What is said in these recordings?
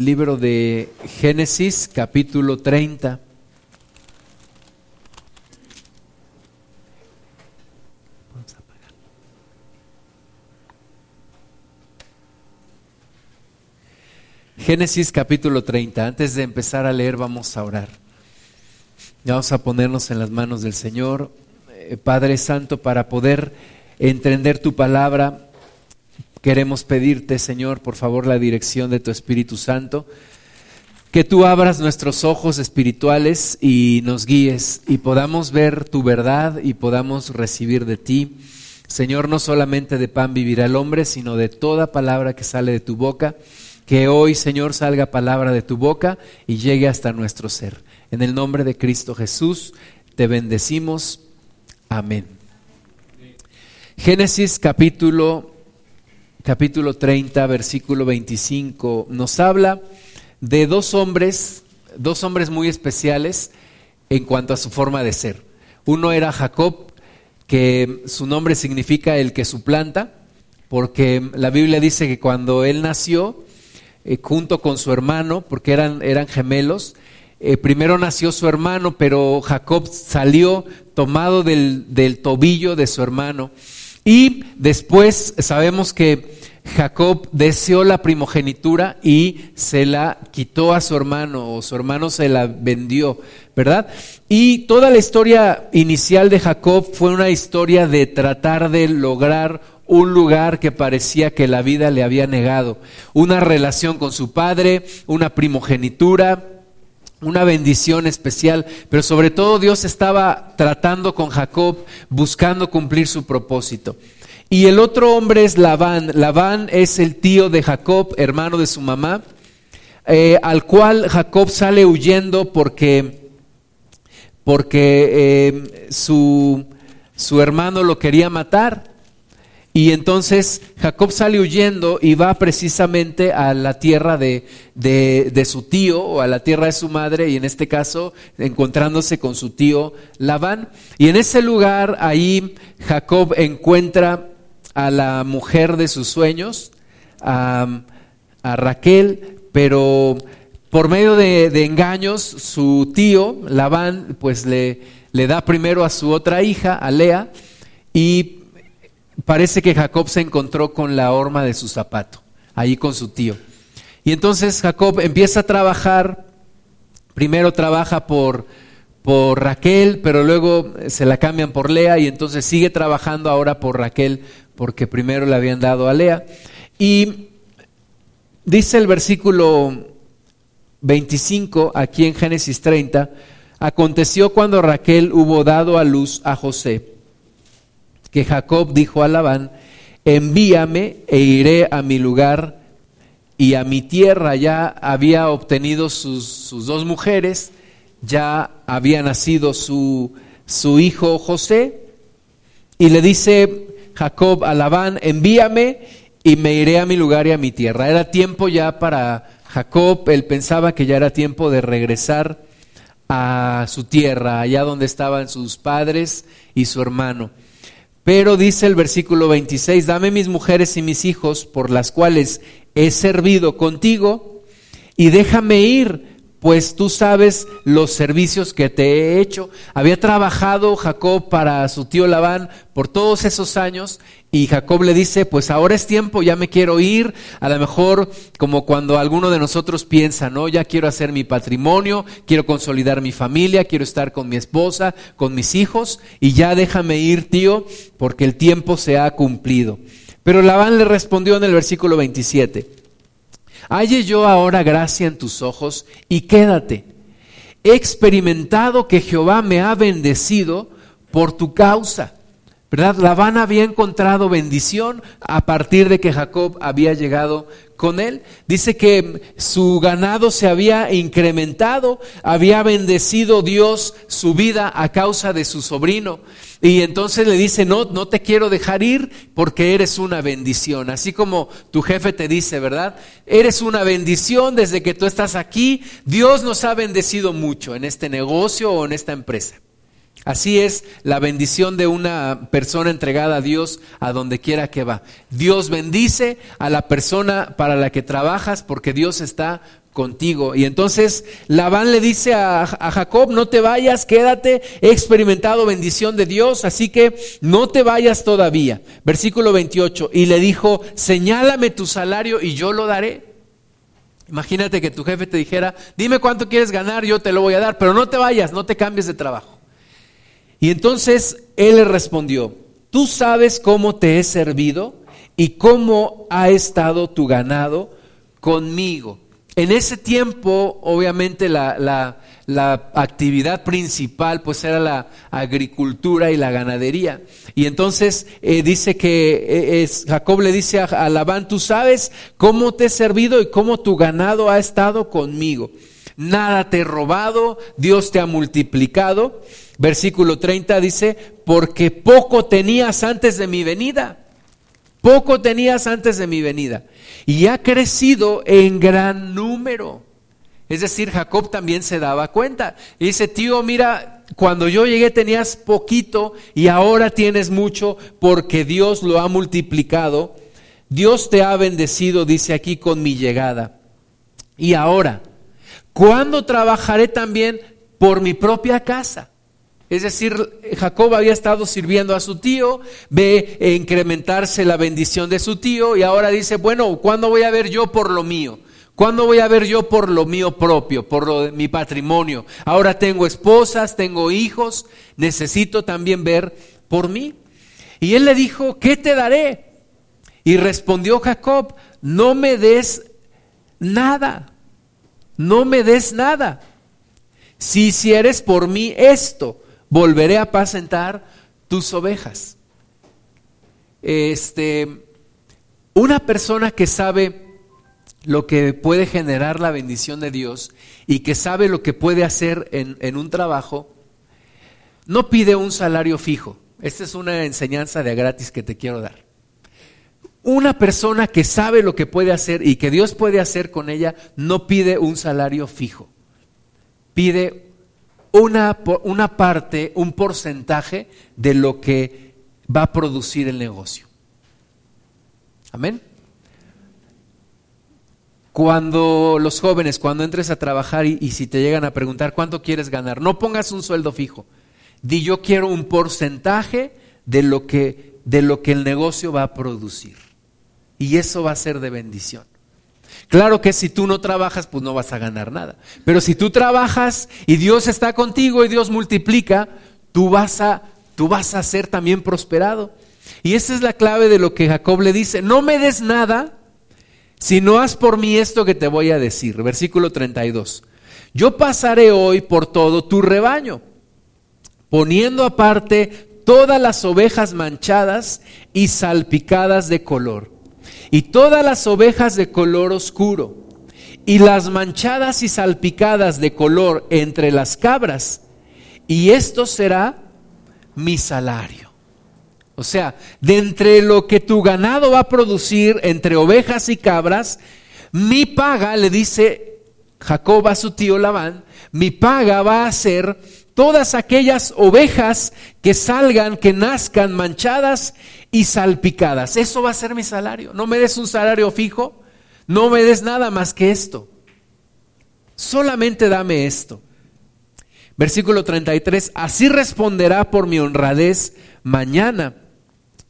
libro de Génesis, capítulo 30. Génesis capítulo 30. Antes de empezar a leer vamos a orar. Vamos a ponernos en las manos del Señor, eh, Padre Santo, para poder entender tu palabra. Queremos pedirte, Señor, por favor, la dirección de tu Espíritu Santo, que tú abras nuestros ojos espirituales y nos guíes y podamos ver tu verdad y podamos recibir de ti. Señor, no solamente de pan vivirá el hombre, sino de toda palabra que sale de tu boca. Que hoy, Señor, salga palabra de tu boca y llegue hasta nuestro ser. En el nombre de Cristo Jesús, te bendecimos. Amén. Génesis capítulo, capítulo 30, versículo 25, nos habla de dos hombres, dos hombres muy especiales en cuanto a su forma de ser. Uno era Jacob, que su nombre significa el que suplanta, porque la Biblia dice que cuando él nació, eh, junto con su hermano, porque eran, eran gemelos. Eh, primero nació su hermano, pero Jacob salió tomado del, del tobillo de su hermano. Y después sabemos que Jacob deseó la primogenitura y se la quitó a su hermano, o su hermano se la vendió, ¿verdad? Y toda la historia inicial de Jacob fue una historia de tratar de lograr un lugar que parecía que la vida le había negado, una relación con su padre, una primogenitura, una bendición especial, pero sobre todo Dios estaba tratando con Jacob, buscando cumplir su propósito. Y el otro hombre es Labán. Labán es el tío de Jacob, hermano de su mamá, eh, al cual Jacob sale huyendo porque, porque eh, su, su hermano lo quería matar. Y entonces Jacob sale huyendo y va precisamente a la tierra de, de, su tío o a la tierra de su madre y en este caso encontrándose con su tío Labán. Y en ese lugar ahí Jacob encuentra a la mujer de sus sueños, a, Raquel, pero por medio de, engaños su tío Labán pues le, le da primero a su otra hija, a Lea, y parece que Jacob se encontró con la horma de su zapato, ahí con su tío. Y entonces Jacob empieza a trabajar, primero trabaja por, por Raquel, pero luego se la cambian por Lea y entonces sigue trabajando ahora por Raquel porque primero le habían dado a Lea. Y dice el versículo 25 aquí en Génesis 30, aconteció cuando Raquel hubo dado a luz a José que Jacob dijo a Labán, envíame e iré a mi lugar y a mi tierra. Ya había obtenido sus, dos mujeres, ya había nacido su, su hijo José, y le dice Jacob a Labán, envíame y me iré a mi lugar y a mi tierra. Era tiempo ya para Jacob, él pensaba que ya era tiempo de regresar a su tierra, allá donde estaban sus padres y su hermano. Pero dice el versículo 26, dame mis mujeres y mis hijos por las cuales he servido contigo y déjame ir, pues tú sabes los servicios que te he hecho. Había trabajado Jacob para su tío Labán por todos esos años y Jacob le dice, pues ahora es tiempo, ya me quiero ir, a lo mejor como cuando alguno de nosotros piensa, ¿no? Ya quiero hacer mi patrimonio, quiero consolidar mi familia, quiero estar con mi esposa, con mis hijos y ya déjame ir, tío, porque el tiempo se ha cumplido. Pero Labán le respondió en el versículo 27, Halle yo ahora gracia en tus ojos y quédate. He experimentado que Jehová me ha bendecido por tu causa. ¿Verdad? Labán había encontrado bendición a partir de que Jacob había llegado con él. Dice que su ganado se había incrementado, había bendecido Dios su vida a causa de su sobrino. Y entonces le dice, no, no te quiero dejar ir porque eres una bendición. Así como tu jefe te dice, ¿verdad? Eres una bendición desde que tú estás aquí. Dios nos ha bendecido mucho en este negocio o en esta empresa. Así es la bendición de una persona entregada a Dios a donde quiera que va. Dios bendice a la persona para la que trabajas porque Dios está contigo. Y entonces Labán le dice a, a, Jacob, no te vayas, quédate, he experimentado bendición de Dios, así que no te vayas todavía. Versículo 28, y le dijo, señálame tu salario y yo lo daré. Imagínate que tu jefe te dijera, dime cuánto quieres ganar, yo te lo voy a dar, pero no te vayas, no te cambies de trabajo. Y entonces él le respondió, tú sabes cómo te he servido y cómo ha estado tu ganado conmigo. En ese tiempo, obviamente, la, la, actividad principal pues era la agricultura y la ganadería. Y entonces eh, dice que eh, es, Jacob le dice a, a Labán, tú sabes cómo te he servido y cómo tu ganado ha estado conmigo. Nada te he robado, Dios te ha multiplicado. Versículo 30 dice, porque poco tenías antes de mi venida. Poco tenías antes de mi venida. Y ha crecido en gran número. Es decir, Jacob también se daba cuenta. Y dice, tío, mira, cuando yo llegué tenías poquito y ahora tienes mucho porque Dios lo ha multiplicado. Dios te ha bendecido, dice aquí, con mi llegada. Y ahora, ¿cuándo trabajaré también por mi propia casa? Es decir, Jacob había estado sirviendo a su tío, ve incrementarse la bendición de su tío y ahora dice, bueno, ¿cuándo voy a ver yo por lo mío? ¿Cuándo voy a ver yo por lo mío propio, por lo de mi patrimonio? Ahora tengo esposas, tengo hijos, necesito también ver por mí. Y él le dijo, ¿qué te daré? Y respondió Jacob, no me des nada, no me des nada. Si hicieres por mí esto, volveré a apacentar tus ovejas. Este, una persona que sabe lo que puede generar la bendición de Dios y que sabe lo que puede hacer en, en un trabajo, no pide un salario fijo. Esta es una enseñanza de gratis que te quiero dar. Una persona que sabe lo que puede hacer y que Dios puede hacer con ella, no pide un salario fijo. Pide una, una parte, un porcentaje de lo que va a producir el negocio. Amén. Cuando los jóvenes, cuando entres a trabajar y, y, si te llegan a preguntar cuánto quieres ganar, no pongas un sueldo fijo. Di yo quiero un porcentaje de lo que, de lo que el negocio va a producir. Y eso va a ser de bendición. Claro que si tú no trabajas, pues no vas a ganar nada. Pero si tú trabajas y Dios está contigo y Dios multiplica, tú vas a, tú vas a ser también prosperado. Y esa es la clave de lo que Jacob le dice. No me des nada si no haz por mí esto que te voy a decir. Versículo 32. Yo pasaré hoy por todo tu rebaño, poniendo aparte todas las ovejas manchadas y salpicadas de color y todas las ovejas de color oscuro, y las manchadas y salpicadas de color entre las cabras, y esto será mi salario. O sea, de entre lo que tu ganado va a producir entre ovejas y cabras, mi paga, le dice Jacob a su tío Labán, mi paga va a ser todas aquellas ovejas que salgan, que nazcan manchadas y salpicadas. Eso va a ser mi salario. No me des un salario fijo, no me des nada más que esto. Solamente dame esto. Versículo 33, así responderá por mi honradez mañana,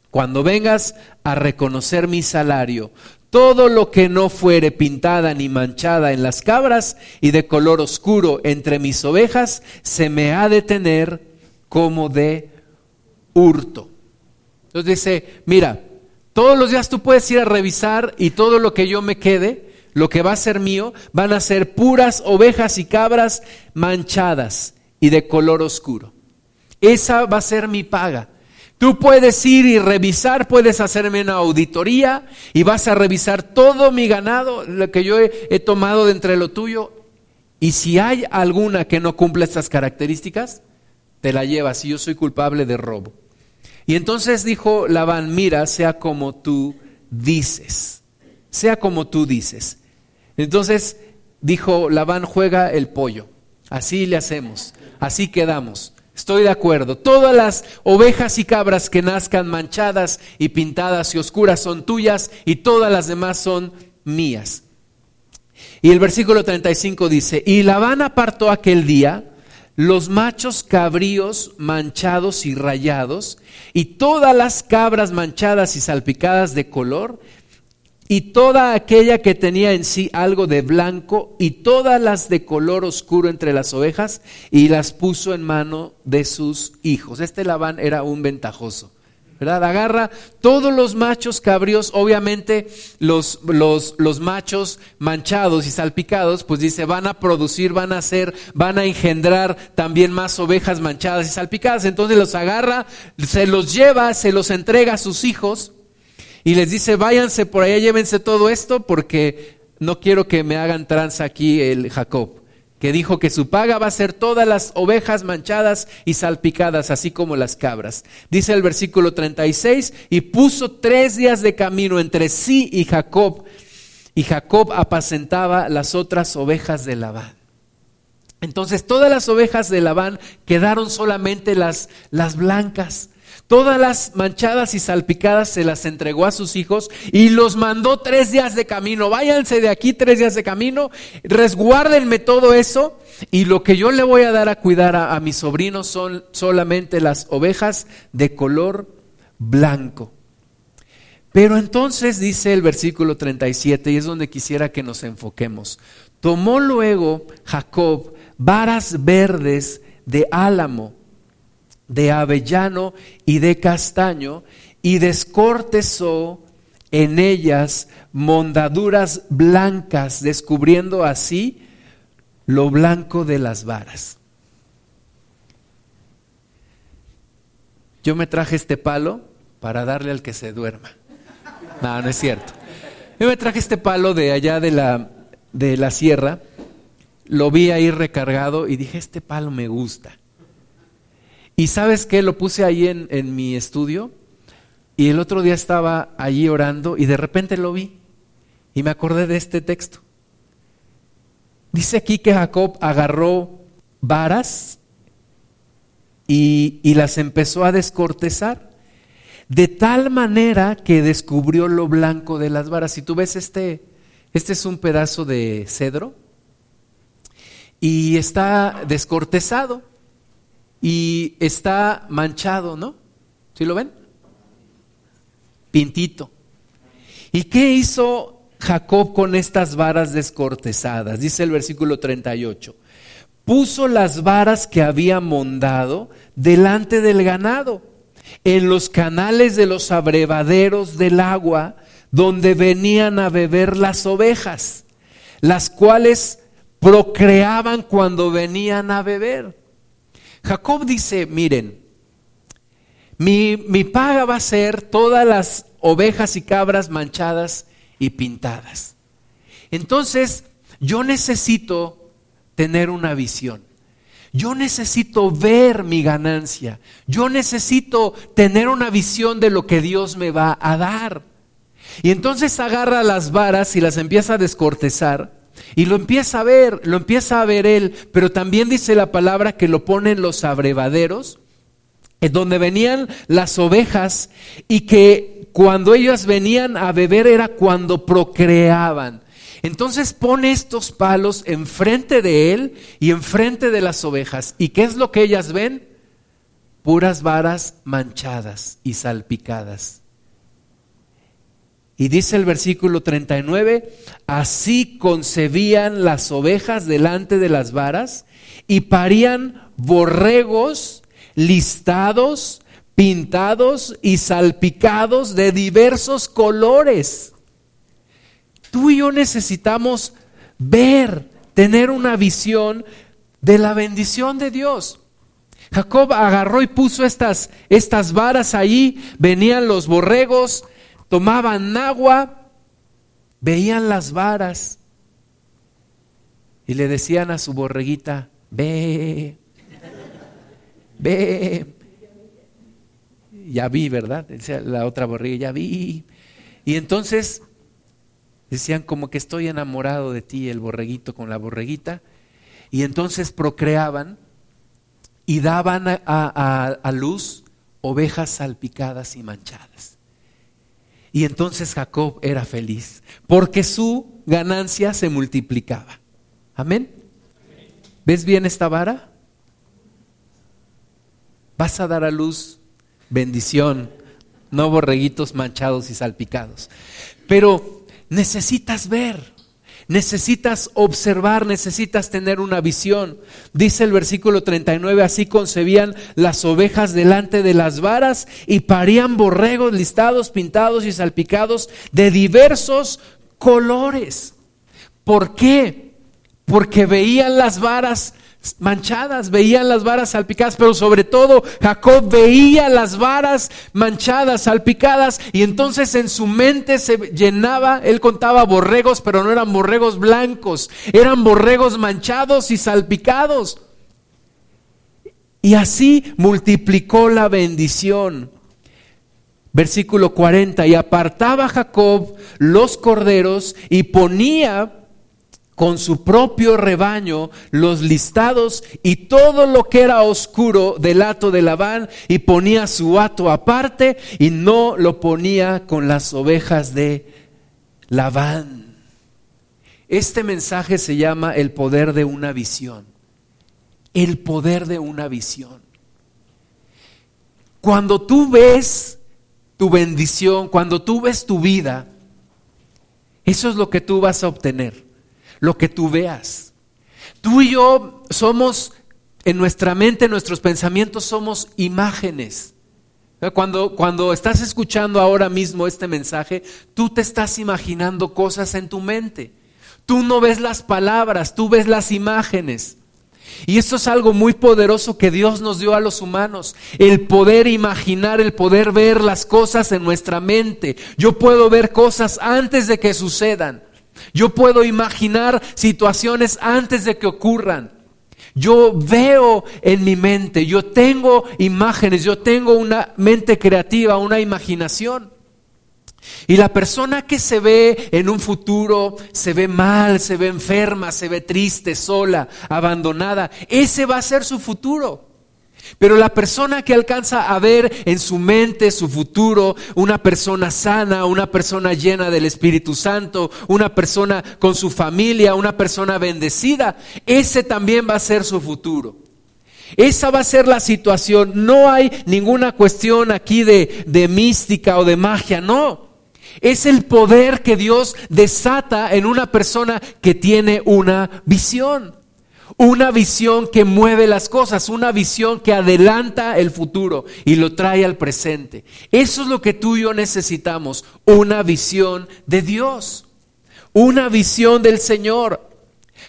cuando vengas a reconocer mi salario. Todo lo que no fuere pintada ni manchada en las cabras y de color oscuro entre mis ovejas, se me ha de tener como de hurto. Entonces dice, mira, todos los días tú puedes ir a revisar y todo lo que yo me quede, lo que va a ser mío, van a ser puras ovejas y cabras manchadas y de color oscuro. Esa va a ser mi paga. Tú puedes ir y revisar, puedes hacerme una auditoría y vas a revisar todo mi ganado, lo que yo he, tomado de entre lo tuyo. Y si hay alguna que no cumpla estas características, te la llevas y yo soy culpable de robo. Y entonces dijo Labán, mira, sea como tú dices, sea como tú dices. Entonces dijo Labán, juega el pollo, así le hacemos, así quedamos. Estoy de acuerdo. Todas las ovejas y cabras que nazcan manchadas y pintadas y oscuras son tuyas y todas las demás son mías. Y el versículo 35 dice, y Labán apartó aquel día los machos cabríos manchados y rayados, y todas las cabras manchadas y salpicadas de color, y toda aquella que tenía en sí algo de blanco, y todas las de color oscuro entre las ovejas, y las puso en mano de sus hijos. Este Labán era un ventajoso. ¿verdad? Agarra todos los machos cabríos, obviamente los, los, los, machos manchados y salpicados, pues dice, van a producir, van a hacer, van a engendrar también más ovejas manchadas y salpicadas. Entonces los agarra, se los lleva, se los entrega a sus hijos y les dice, váyanse por allá, llévense todo esto porque no quiero que me hagan tranza aquí el Jacob que dijo que su paga va a ser todas las ovejas manchadas y salpicadas, así como las cabras. Dice el versículo 36, y puso tres días de camino entre sí y Jacob, y Jacob apacentaba las otras ovejas de Labán. Entonces todas las ovejas de Labán quedaron solamente las, las blancas. Todas las manchadas y salpicadas se las entregó a sus hijos y los mandó tres días de camino. Váyanse de aquí tres días de camino, resguárdenme todo eso y lo que yo le voy a dar a cuidar a, a mis sobrinos son solamente las ovejas de color blanco. Pero entonces dice el versículo 37 y es donde quisiera que nos enfoquemos. Tomó luego Jacob varas verdes de álamo de avellano y de castaño, y descortezó en ellas mondaduras blancas, descubriendo así lo blanco de las varas. Yo me traje este palo para darle al que se duerma. No, no es cierto. Yo me traje este palo de allá de la, de la sierra, lo vi ahí recargado y dije, este palo me gusta. Y sabes qué, lo puse ahí en, en mi estudio y el otro día estaba allí orando y de repente lo vi y me acordé de este texto. Dice aquí que Jacob agarró varas y, y, las empezó a descortezar, de tal manera que descubrió lo blanco de las varas. Si tú ves este, este es un pedazo de cedro y está descortezado y está manchado, ¿no? ¿Sí lo ven? Pintito. ¿Y qué hizo Jacob con estas varas descortezadas? Dice el versículo 38. Puso las varas que había mondado delante del ganado, en los canales de los abrevaderos del agua, donde venían a beber las ovejas, las cuales procreaban cuando venían a beber. Jacob dice, miren, mi, mi, paga va a ser todas las ovejas y cabras manchadas y pintadas. Entonces, yo necesito tener una visión. Yo necesito ver mi ganancia. Yo necesito tener una visión de lo que Dios me va a dar. Y entonces agarra las varas y las empieza a descortezar y lo empieza a ver, lo empieza a ver él, pero también dice la palabra que lo ponen los abrevaderos, donde venían las ovejas y que cuando ellas venían a beber era cuando procreaban. Entonces pone estos palos enfrente de él y enfrente de las ovejas. ¿Y qué es lo que ellas ven? Puras varas manchadas y salpicadas. Y dice el versículo 39, así concebían las ovejas delante de las varas y parían borregos listados, pintados y salpicados de diversos colores. Tú y yo necesitamos ver, tener una visión de la bendición de Dios. Jacob agarró y puso estas, estas varas ahí, venían los borregos, tomaban agua, veían las varas y le decían a su borreguita, ve, ve. Ya vi, ¿verdad? Decía la otra borrega, ya vi. Y entonces decían como que estoy enamorado de ti, el borreguito con la borreguita. Y entonces procreaban y daban a, luz ovejas salpicadas y manchadas. Y entonces Jacob era feliz, porque su ganancia se multiplicaba. Amén. ¿Ves bien esta vara? Vas a dar a luz bendición, no borreguitos manchados y salpicados. Pero necesitas ver, necesitas observar, necesitas tener una visión. Dice el versículo 39, así concebían las ovejas delante de las varas y parían borregos listados, pintados y salpicados de diversos colores. ¿Por qué? Porque veían las varas manchadas, veían las varas salpicadas, pero sobre todo Jacob veía las varas manchadas, salpicadas, y entonces en su mente se llenaba, él contaba borregos, pero no eran borregos blancos, eran borregos manchados y salpicados. Y así multiplicó la bendición. Versículo 40, y apartaba Jacob los corderos y ponía con su propio rebaño los listados y todo lo que era oscuro del hato de Labán y ponía su hato aparte y no lo ponía con las ovejas de Labán. Este mensaje se llama el poder de una visión. El poder de una visión. Cuando tú ves tu bendición, cuando tú ves tu vida, eso es lo que tú vas a obtener lo que tú veas. Tú y yo somos, en nuestra mente, en nuestros pensamientos, somos imágenes. Cuando, cuando estás escuchando ahora mismo este mensaje, tú te estás imaginando cosas en tu mente. Tú no ves las palabras, tú ves las imágenes. Y esto es algo muy poderoso que Dios nos dio a los humanos, el poder imaginar, el poder ver las cosas en nuestra mente. Yo puedo ver cosas antes de que sucedan. Yo puedo imaginar situaciones antes de que ocurran. Yo veo en mi mente, yo tengo imágenes, yo tengo una mente creativa, una imaginación. Y la persona que se ve en un futuro, se ve mal, se ve enferma, se ve triste, sola, abandonada, ese va a ser su futuro. Pero la persona que alcanza a ver en su mente su futuro, una persona sana, una persona llena del Espíritu Santo, una persona con su familia, una persona bendecida, ese también va a ser su futuro. Esa va a ser la situación. No hay ninguna cuestión aquí de, de mística o de magia, no. Es el poder que Dios desata en una persona que tiene una visión. Una visión que mueve las cosas, una visión que adelanta el futuro y lo trae al presente. Eso es lo que tú y yo necesitamos, una visión de Dios, una visión del Señor.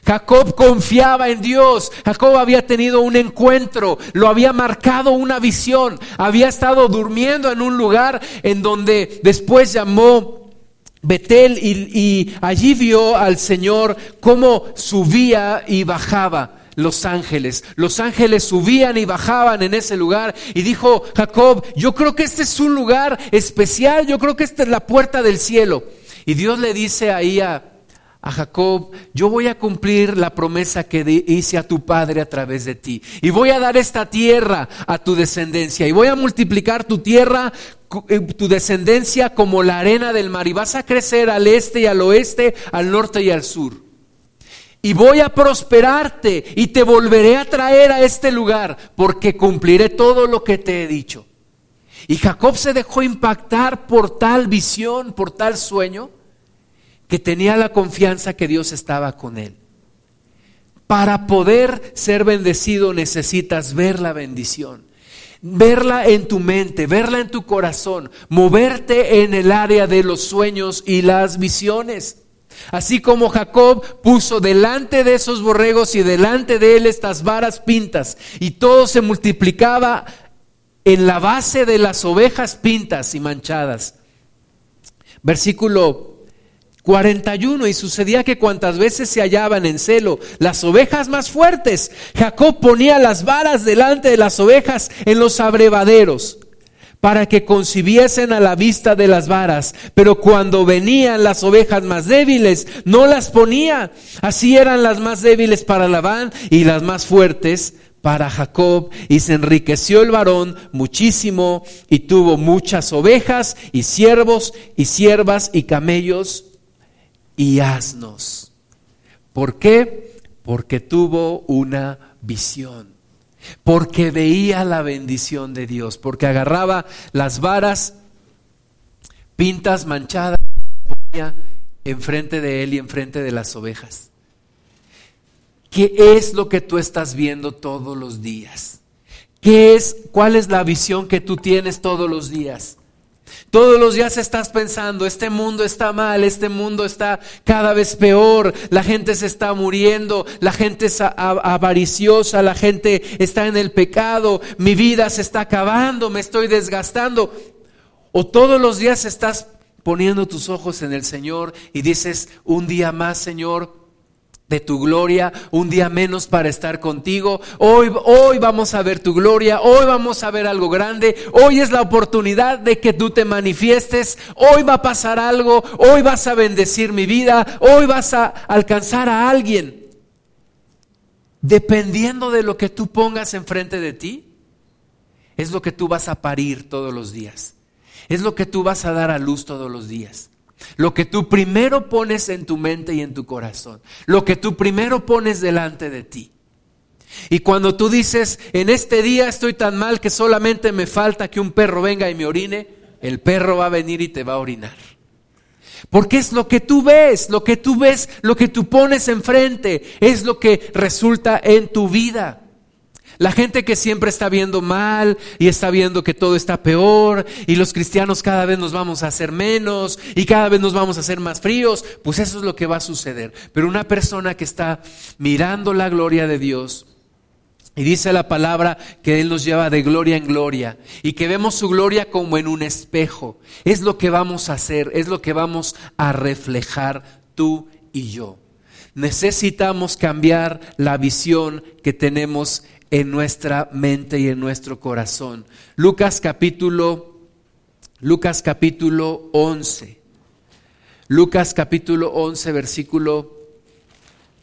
Jacob confiaba en Dios. Jacob había tenido un encuentro, lo había marcado una visión. Había estado durmiendo en un lugar en donde después llamó Betel y, allí vio al Señor cómo subía y bajaba los ángeles. Los ángeles subían y bajaban en ese lugar y dijo Jacob, yo creo que este es un lugar especial, yo creo que esta es la puerta del cielo. Y Dios le dice ahí a, Jacob, yo voy a cumplir la promesa que hice a tu padre a través de ti. Y voy a dar esta tierra a tu descendencia. Y voy a multiplicar tu tierra, tu descendencia como la arena del mar. Y vas a crecer al este y al oeste, al norte y al sur. Y voy a prosperarte y te volveré a traer a este lugar porque cumpliré todo lo que te he dicho. Y Jacob se dejó impactar por tal visión, por tal sueño que tenía la confianza que Dios estaba con él. Para poder ser bendecido necesitas ver la bendición, verla en tu mente, verla en tu corazón, moverte en el área de los sueños y las visiones. Así como Jacob puso delante de esos borregos y delante de él estas varas pintas y todo se multiplicaba en la base de las ovejas pintas y manchadas. Versículo 41 y sucedía que cuantas veces se hallaban en celo las ovejas más fuertes, Jacob ponía las varas delante de las ovejas en los abrevaderos para que concibiesen a la vista de las varas, pero cuando venían las ovejas más débiles, no las ponía. Así eran las más débiles para Labán y las más fuertes para Jacob y se enriqueció el varón muchísimo y tuvo muchas ovejas y siervos y siervas y camellos y asnos. ¿Por qué? Porque tuvo una visión, porque veía la bendición de Dios, porque agarraba las varas pintas manchadas enfrente de él y enfrente de las ovejas. ¿Qué es lo que tú estás viendo todos los días? ¿Qué es, cuál es la visión que tú tienes todos los días? Todos los días estás pensando, este mundo está mal, este mundo está cada vez peor, la gente se está muriendo, la gente es avariciosa, la gente está en el pecado, mi vida se está acabando, me estoy desgastando. O todos los días estás poniendo tus ojos en el Señor y dices, un día más, Señor, de tu gloria, un día menos para estar contigo. Hoy, hoy vamos a ver tu gloria, hoy vamos a ver algo grande, hoy es la oportunidad de que tú te manifiestes, hoy va a pasar algo, hoy vas a bendecir mi vida, hoy vas a alcanzar a alguien. Dependiendo de lo que tú pongas enfrente de ti, es lo que tú vas a parir todos los días, es lo que tú vas a dar a luz todos los días. Lo que tú primero pones en tu mente y en tu corazón. Lo que tú primero pones delante de ti. Y cuando tú dices, en este día estoy tan mal que solamente me falta que un perro venga y me orine, el perro va a venir y te va a orinar. Porque es lo que tú ves, lo que tú ves, lo que tú pones enfrente, es lo que resulta en tu vida. La gente que siempre está viendo mal y está viendo que todo está peor y los cristianos cada vez nos vamos a hacer menos y cada vez nos vamos a hacer más fríos, pues eso es lo que va a suceder. Pero una persona que está mirando la gloria de Dios, y dice la palabra que Él nos lleva de gloria en gloria y que vemos su gloria como en un espejo. Es lo que vamos a hacer, es lo que vamos a reflejar tú y yo. Necesitamos cambiar la visión que tenemos en nuestra mente y en nuestro corazón. Lucas capítulo Lucas capítulo 11. Lucas capítulo 11 versículo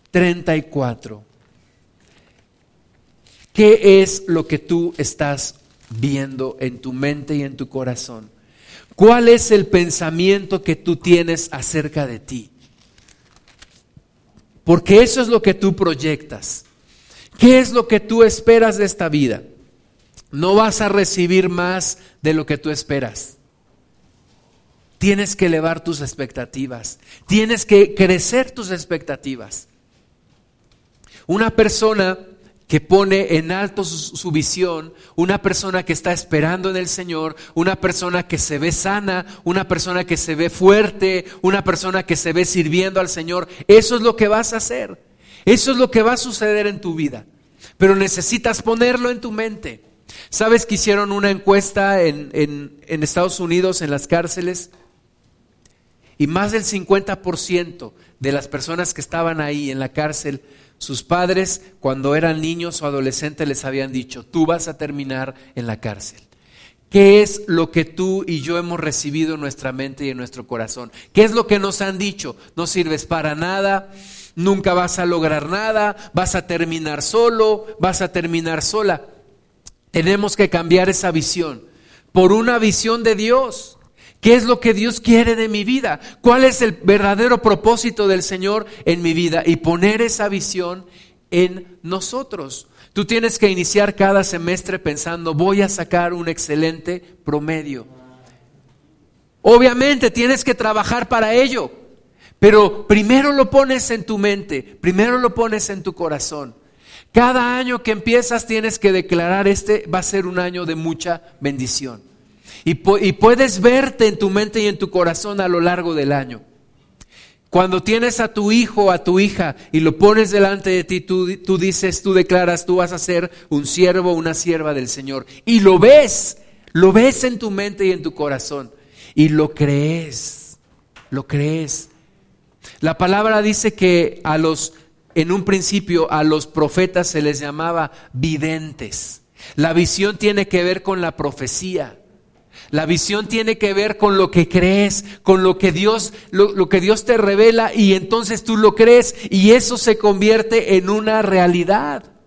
34. ¿Qué es lo que tú estás viendo en tu mente y en tu corazón? ¿Cuál es el pensamiento que tú tienes acerca de ti? Porque eso es lo que tú proyectas. ¿Qué es lo que tú esperas de esta vida? No vas a recibir más de lo que tú esperas. Tienes que elevar tus expectativas. Tienes que crecer tus expectativas. Una persona que pone en alto su, visión, una persona que está esperando en el Señor, una persona que se ve sana, una persona que se ve fuerte, una persona que se ve sirviendo al Señor, eso es lo que vas a hacer. Eso es lo que va a suceder en tu vida. Pero necesitas ponerlo en tu mente. ¿Sabes que hicieron una encuesta en, en Estados Unidos, en las cárceles? Y más del 50% de las personas que estaban ahí en la cárcel, sus padres cuando eran niños o adolescentes les habían dicho, tú vas a terminar en la cárcel. ¿Qué es lo que tú y yo hemos recibido en nuestra mente y en nuestro corazón? ¿Qué es lo que nos han dicho? No sirves para nada, nunca vas a lograr nada, vas a terminar solo, vas a terminar sola. Tenemos que cambiar esa visión por una visión de Dios. ¿Qué es lo que Dios quiere de mi vida? ¿Cuál es el verdadero propósito del Señor en mi vida? Y poner esa visión en nosotros. Tú tienes que iniciar cada semestre pensando, voy a sacar un excelente promedio. Obviamente tienes que trabajar para ello. Pero primero lo pones en tu mente, primero lo pones en tu corazón. Cada año que empiezas tienes que declarar, este va a ser un año de mucha bendición. Y, puedes verte en tu mente y en tu corazón a lo largo del año. Cuando tienes a tu hijo a tu hija y lo pones delante de ti, tú, tú dices, tú declaras, tú vas a ser un siervo una sierva del Señor. Y lo ves, lo ves en tu mente y en tu corazón. Y lo crees, lo crees. La palabra dice que a los, en un principio, a los profetas se les llamaba videntes. La visión tiene que ver con la profecía. La visión tiene que ver con lo que crees, con lo que Dios, lo, lo, que Dios te revela y entonces tú lo crees y eso se convierte en una realidad.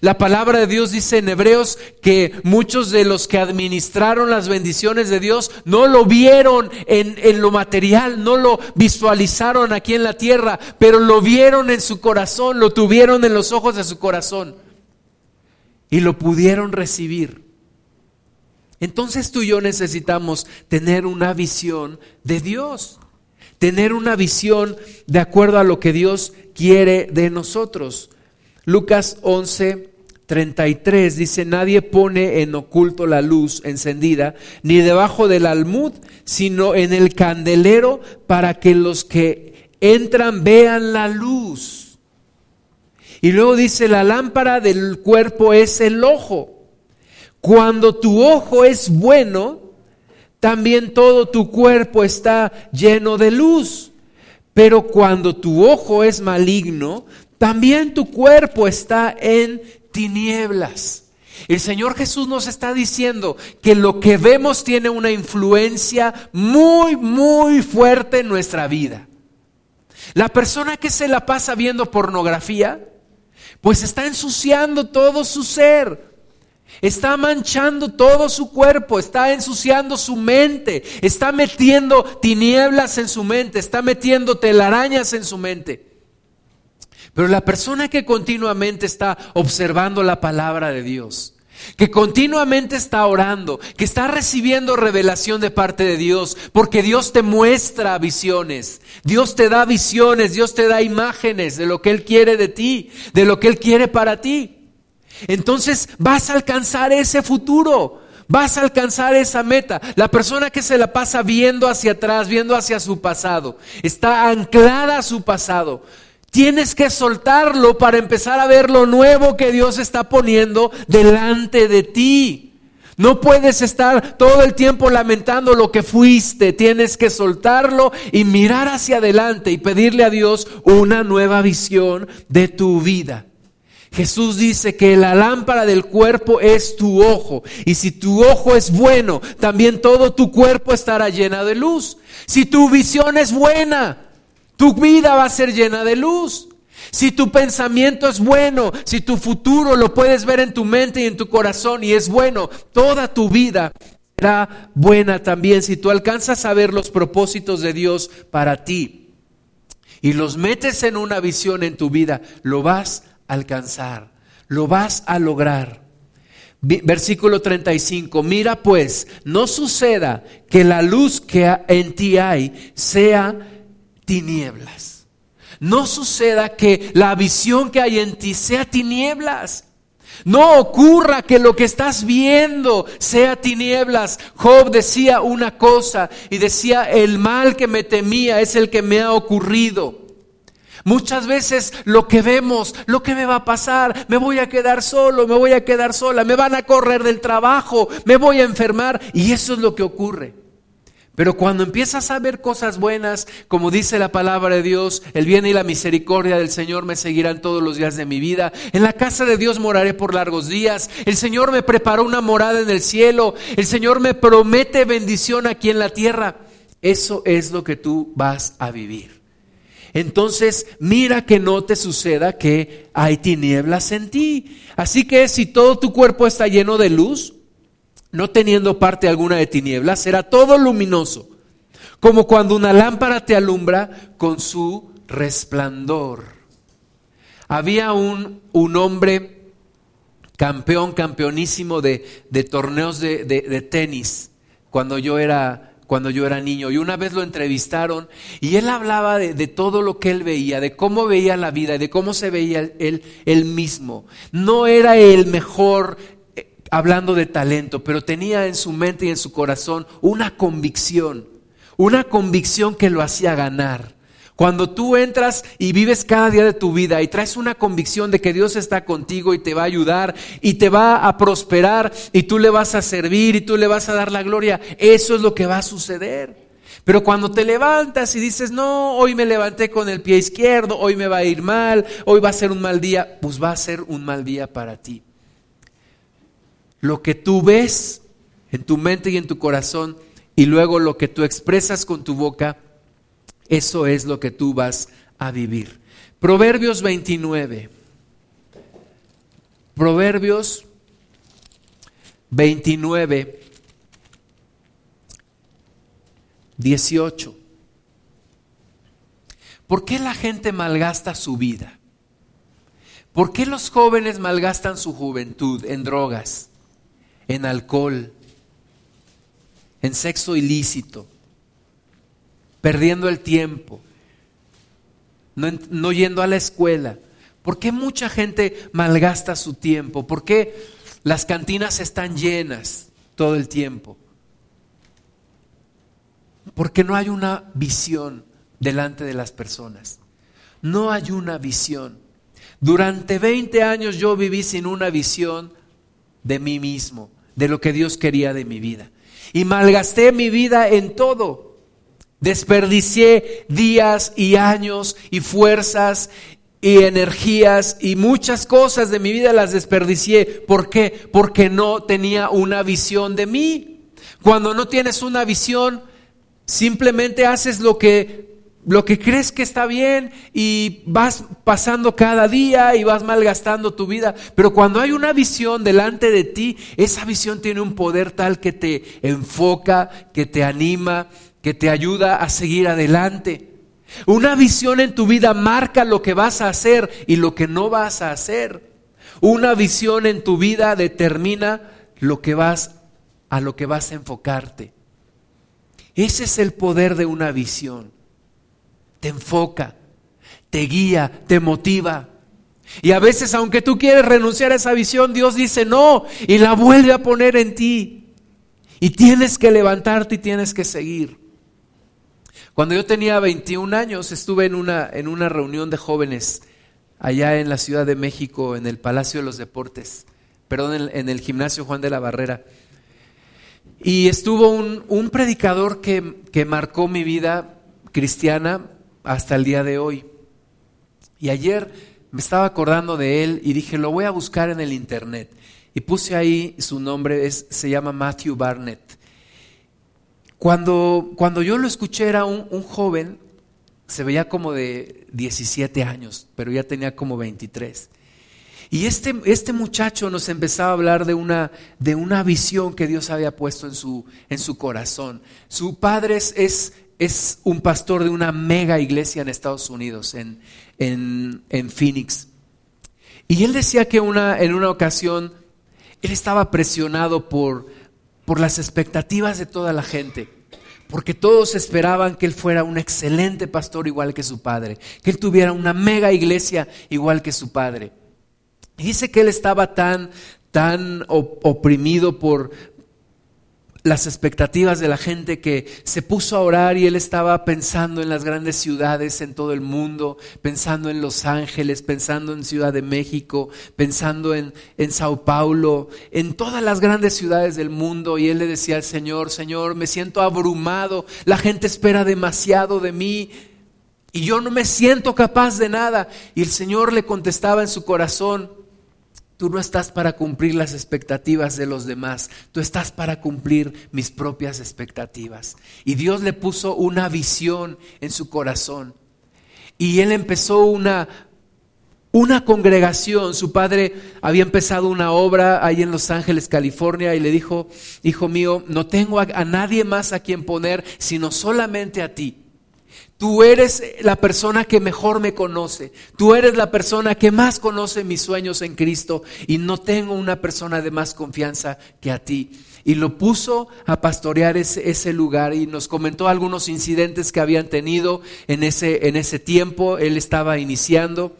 La palabra de Dios dice en Hebreos que muchos de los que administraron las bendiciones de Dios no lo vieron en, en, lo material, no lo visualizaron aquí en la tierra, pero lo vieron en su corazón, lo tuvieron en los ojos de su corazón y lo pudieron recibir. Entonces tú y yo necesitamos tener una visión de Dios, tener una visión de acuerdo a lo que Dios quiere de nosotros. Lucas 11, 33 dice, nadie pone en oculto la luz encendida, ni debajo del almud, sino en el candelero para que los que entran vean la luz. Y luego dice, la lámpara del cuerpo es el ojo. Cuando tu ojo es bueno, también todo tu cuerpo está lleno de luz. Pero cuando tu ojo es maligno, también tu cuerpo está en tinieblas. El Señor Jesús nos está diciendo que lo que vemos tiene una influencia muy, muy fuerte en nuestra vida. La persona que se la pasa viendo pornografía, pues está ensuciando todo su ser. Está manchando todo su cuerpo, está ensuciando su mente, está metiendo tinieblas en su mente, está metiendo telarañas en su mente. Pero la persona que continuamente está observando la palabra de Dios, que continuamente está orando, que está recibiendo revelación de parte de Dios, porque Dios te muestra visiones, Dios te da visiones, Dios te da imágenes de lo que Él quiere de ti, de lo que Él quiere para ti. Entonces vas a alcanzar ese futuro. Vas a alcanzar esa meta. La persona que se la pasa viendo hacia atrás, viendo hacia su pasado, está anclada a su pasado. Tienes que soltarlo para empezar a ver lo nuevo que Dios está poniendo delante de ti. No puedes estar todo el tiempo lamentando lo que fuiste. Tienes que soltarlo y mirar hacia adelante y pedirle a Dios una nueva visión de tu vida. Jesús dice que la lámpara del cuerpo es tu ojo. Y si tu ojo es bueno, también todo tu cuerpo estará llena de luz. Si tu visión es buena, tu vida va a ser llena de luz. Si tu pensamiento es bueno, si tu futuro lo puedes ver en tu mente y en tu corazón y es bueno, toda tu vida será buena también. Si tú alcanzas a ver los propósitos de Dios para ti y los metes en una visión en tu vida, lo vas alcanzar, lo vas a lograr. Versículo 35, mira pues, no suceda que la luz que en ti hay sea tinieblas. No suceda que la visión que hay en ti sea tinieblas. No ocurra que lo que estás viendo sea tinieblas. Job decía una cosa y decía, el mal que me temía es el que me ha ocurrido. Muchas veces lo que vemos, lo que me va a pasar, me voy a quedar solo, me voy a quedar sola, me van a correr del trabajo, me voy a enfermar y eso es lo que ocurre. Pero cuando empiezas a ver cosas buenas, como dice la palabra de Dios, el bien y la misericordia del Señor me seguirán todos los días de mi vida. En la casa de Dios moraré por largos días. El Señor me preparó una morada en el cielo. El Señor me promete bendición aquí en la tierra. Eso es lo que tú vas a vivir entonces mira que no te suceda que hay tinieblas en ti. Así que si todo tu cuerpo está lleno de luz, no teniendo parte alguna de tinieblas, será todo luminoso, como cuando una lámpara te alumbra con su resplandor. Había un, un hombre campeón, campeonísimo de, torneos de, de tenis, cuando yo era cuando yo era niño. Y una vez lo entrevistaron y él hablaba de, todo lo que él veía, de cómo veía la vida, de cómo se veía él, él mismo. No era el mejor hablando de talento, pero tenía en su mente y en su corazón una convicción, una convicción que lo hacía ganar. Cuando tú entras y vives cada día de tu vida y traes una convicción de que Dios está contigo y te va a ayudar y te va a prosperar y tú le vas a servir y tú le vas a dar la gloria, eso es lo que va a suceder. Pero cuando te levantas y dices, no, hoy me levanté con el pie izquierdo, hoy me va a ir mal, hoy va a ser un mal día, pues va a ser un mal día para ti. Lo que tú ves en tu mente y en tu corazón y luego lo que tú expresas con tu boca, eso es lo que tú vas a vivir. Proverbios 29. Proverbios 29, 18. ¿Por qué la gente malgasta su vida? ¿Por qué los jóvenes malgastan su juventud en drogas, en alcohol, en sexo ilícito, perdiendo el tiempo, no, yendo a la escuela? ¿Por qué mucha gente malgasta su tiempo? ¿Por qué las cantinas están llenas todo el tiempo? Porque no hay una visión delante de las personas. No hay una visión. Durante 20 años yo viví sin una visión de mí mismo, de lo que Dios quería de mi vida. Y malgasté mi vida en todo. Desperdicié días y años y fuerzas y energías y muchas cosas de mi vida las desperdicié. ¿Por qué? Porque no tenía una visión de mí. Cuando no tienes una visión, simplemente haces lo que lo que crees que está bien y vas pasando cada día y vas malgastando tu vida. Pero cuando hay una visión delante de ti, esa visión tiene un poder tal que te enfoca, que te anima, que te ayuda a seguir adelante. Una visión en tu vida marca lo que vas a hacer y lo que no vas a hacer. Una visión en tu vida determina lo que vas a lo que vas a enfocarte. Ese es el poder de una visión te enfoca, te guía, te motiva. Y a veces, aunque tú quieres renunciar a esa visión, Dios dice no y la vuelve a poner en ti. Y tienes que levantarte y tienes que seguir. Cuando yo tenía 21 años, estuve en una, en una reunión de jóvenes allá en la Ciudad de México, en el Palacio de los Deportes, perdón, en, en el gimnasio Juan de la Barrera. Y estuvo un, un predicador que, que marcó mi vida cristiana hasta el día de hoy. Y ayer me estaba acordando de él y dije, lo voy a buscar en el internet. Y puse ahí su nombre, es, se llama Matthew Barnett. Cuando, cuando yo lo escuché era un, joven, se veía como de 17 años, pero ya tenía como 23. Y este, este, muchacho nos empezaba a hablar de una, de una visión que Dios había puesto en su, en su corazón. Su padre es, es un pastor de una mega iglesia en Estados Unidos, en, en, Phoenix. Y él decía que una, en una ocasión él estaba presionado por, por las expectativas de toda la gente, porque todos esperaban que él fuera un excelente pastor igual que su padre, que él tuviera una mega iglesia igual que su padre. Y dice que él estaba tan, tan oprimido por, las expectativas de la gente que se puso a orar y él estaba pensando en las grandes ciudades en todo el mundo, pensando en Los Ángeles, pensando en Ciudad de México, pensando en, en Sao Paulo, en todas las grandes ciudades del mundo. Y él le decía al Señor, Señor, me siento abrumado, la gente espera demasiado de mí. Y yo no me siento capaz de nada. Y el Señor le contestaba en su corazón, Tú no estás para cumplir las expectativas de los demás, tú estás para cumplir mis propias expectativas. Y Dios le puso una visión en su corazón. Y él empezó una, una congregación. Su padre había empezado una obra ahí en Los Ángeles, California, y le dijo, hijo mío, no tengo a nadie más a quien poner, sino solamente a ti. Tú eres la persona que mejor me conoce. Tú eres la persona que más conoce mis sueños en Cristo y no tengo una persona de más confianza que a ti. Y lo puso a pastorear ese, ese lugar y nos comentó algunos incidentes que habían tenido en ese, en ese tiempo. Él estaba iniciando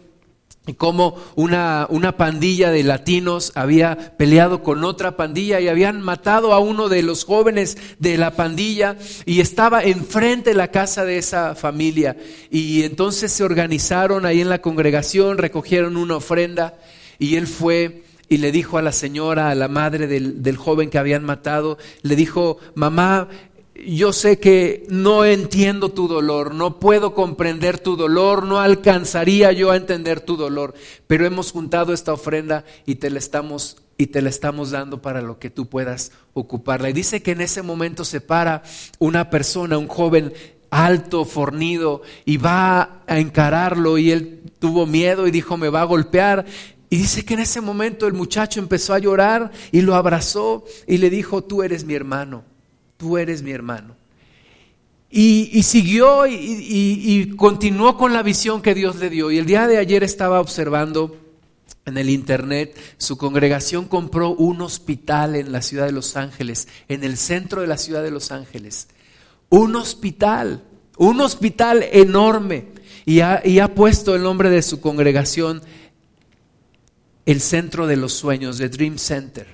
cómo una, una, pandilla de latinos había peleado con otra pandilla y habían matado a uno de los jóvenes de la pandilla y estaba enfrente de la casa de esa familia. Y entonces se organizaron ahí en la congregación, recogieron una ofrenda y él fue y le dijo a la señora, a la madre del, del joven que habían matado, le dijo, mamá, yo sé que no entiendo tu dolor, no puedo comprender tu dolor, no alcanzaría yo a entender tu dolor, pero hemos juntado esta ofrenda y te la estamos y te la estamos dando para lo que tú puedas ocuparla. Y dice que en ese momento se para una persona, un joven alto, fornido, y va a encararlo y él tuvo miedo y dijo, me va a golpear. Y dice que en ese momento el muchacho empezó a llorar y lo abrazó y le dijo, tú eres mi hermano, tú eres mi hermano. Y, siguió y, continuó con la visión que Dios le dio. Y el día de ayer estaba observando en el internet, su congregación compró un hospital en la ciudad de Los Ángeles, en el centro de la ciudad de Los Ángeles. Un hospital, un hospital enorme. Y ha puesto el nombre de su congregación el centro de los sueños, de Dream Center.